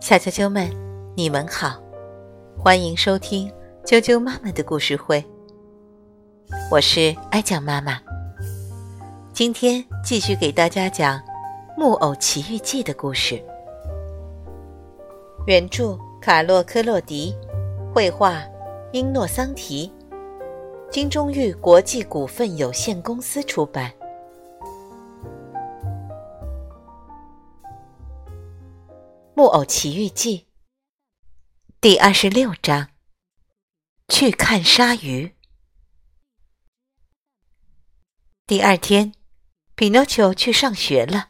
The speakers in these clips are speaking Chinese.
小啾啾们，你们好，欢迎收听啾啾妈妈的故事会。我是爱讲妈妈，今天继续给大家讲《木偶奇遇记》的故事。原著卡洛·科洛迪，绘画英诺桑提，金钟玉国际股份有限公司出版。《木偶奇遇记》第二十六章：去看鲨鱼。第二天，匹诺丘去上学了。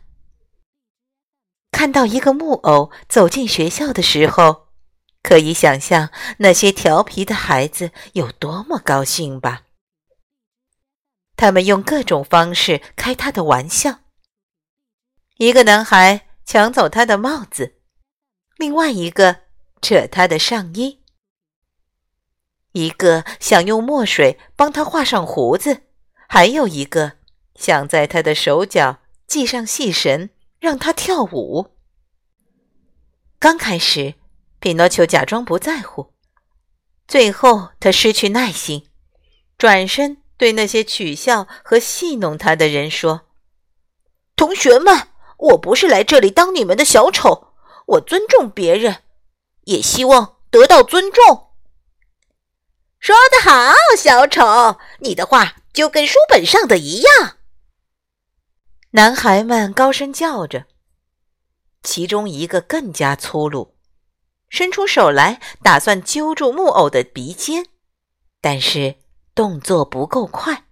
看到一个木偶走进学校的时候，可以想象那些调皮的孩子有多么高兴吧？他们用各种方式开他的玩笑。一个男孩抢走他的帽子。另外一个扯他的上衣，一个想用墨水帮他画上胡子，还有一个想在他的手脚系上细绳，让他跳舞。刚开始，匹诺丘假装不在乎，最后他失去耐心，转身对那些取笑和戏弄他的人说：“同学们，我不是来这里当你们的小丑。”我尊重别人，也希望得到尊重。说得好，小丑，你的话就跟书本上的一样。男孩们高声叫着，其中一个更加粗鲁，伸出手来打算揪住木偶的鼻尖，但是动作不够快，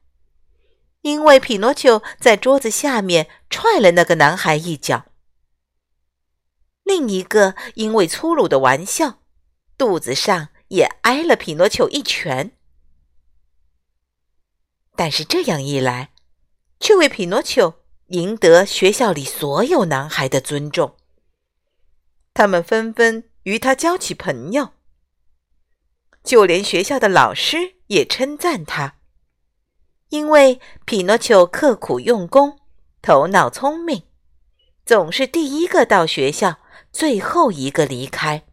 因为匹诺丘在桌子下面踹了那个男孩一脚。另一个因为粗鲁的玩笑，肚子上也挨了匹诺丘一拳。但是这样一来，却为匹诺丘赢得学校里所有男孩的尊重。他们纷纷与他交起朋友，就连学校的老师也称赞他，因为匹诺丘刻苦用功，头脑聪明，总是第一个到学校。最后一个离开，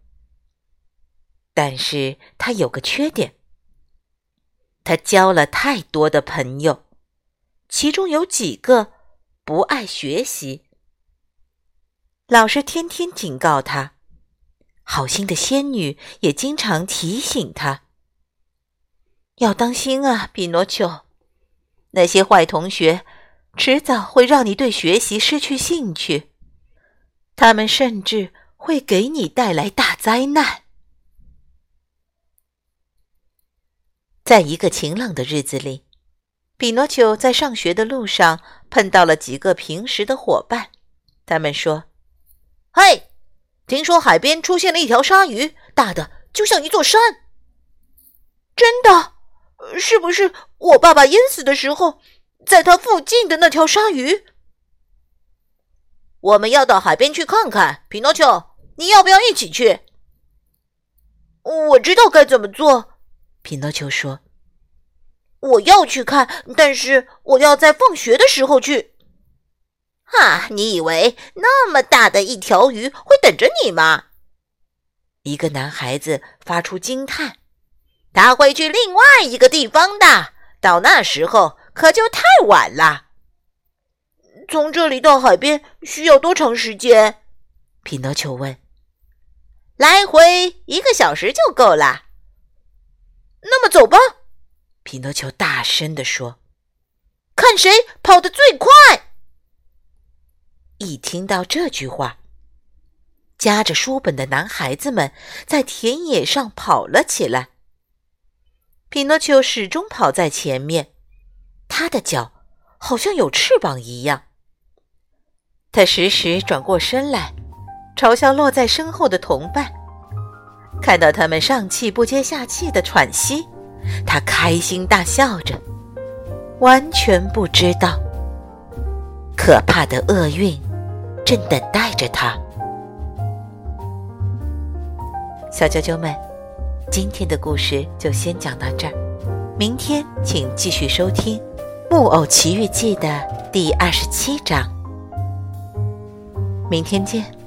但是他有个缺点，他交了太多的朋友，其中有几个不爱学习。老师天天警告他，好心的仙女也经常提醒他，要当心啊，匹诺丘，那些坏同学迟早会让你对学习失去兴趣。他们甚至会给你带来大灾难。在一个晴朗的日子里，比诺丘在上学的路上碰到了几个平时的伙伴。他们说：“嘿，听说海边出现了一条鲨鱼，大的就像一座山。真的？是不是我爸爸淹死的时候，在他附近的那条鲨鱼？”我们要到海边去看看，匹诺丘，你要不要一起去？我知道该怎么做，匹诺丘说：“我要去看，但是我要在放学的时候去。”哈，你以为那么大的一条鱼会等着你吗？一个男孩子发出惊叹：“他会去另外一个地方的，到那时候可就太晚了。”从这里到海边需要多长时间？匹诺丘问。来回一个小时就够了。那么走吧，匹诺丘大声地说。看谁跑得最快。一听到这句话，夹着书本的男孩子们在田野上跑了起来。匹诺丘始终跑在前面，他的脚好像有翅膀一样。他时时转过身来，嘲笑落在身后的同伴。看到他们上气不接下气的喘息，他开心大笑着，完全不知道可怕的厄运正等待着他。小啾啾们，今天的故事就先讲到这儿，明天请继续收听《木偶奇遇记》的第二十七章。明天见。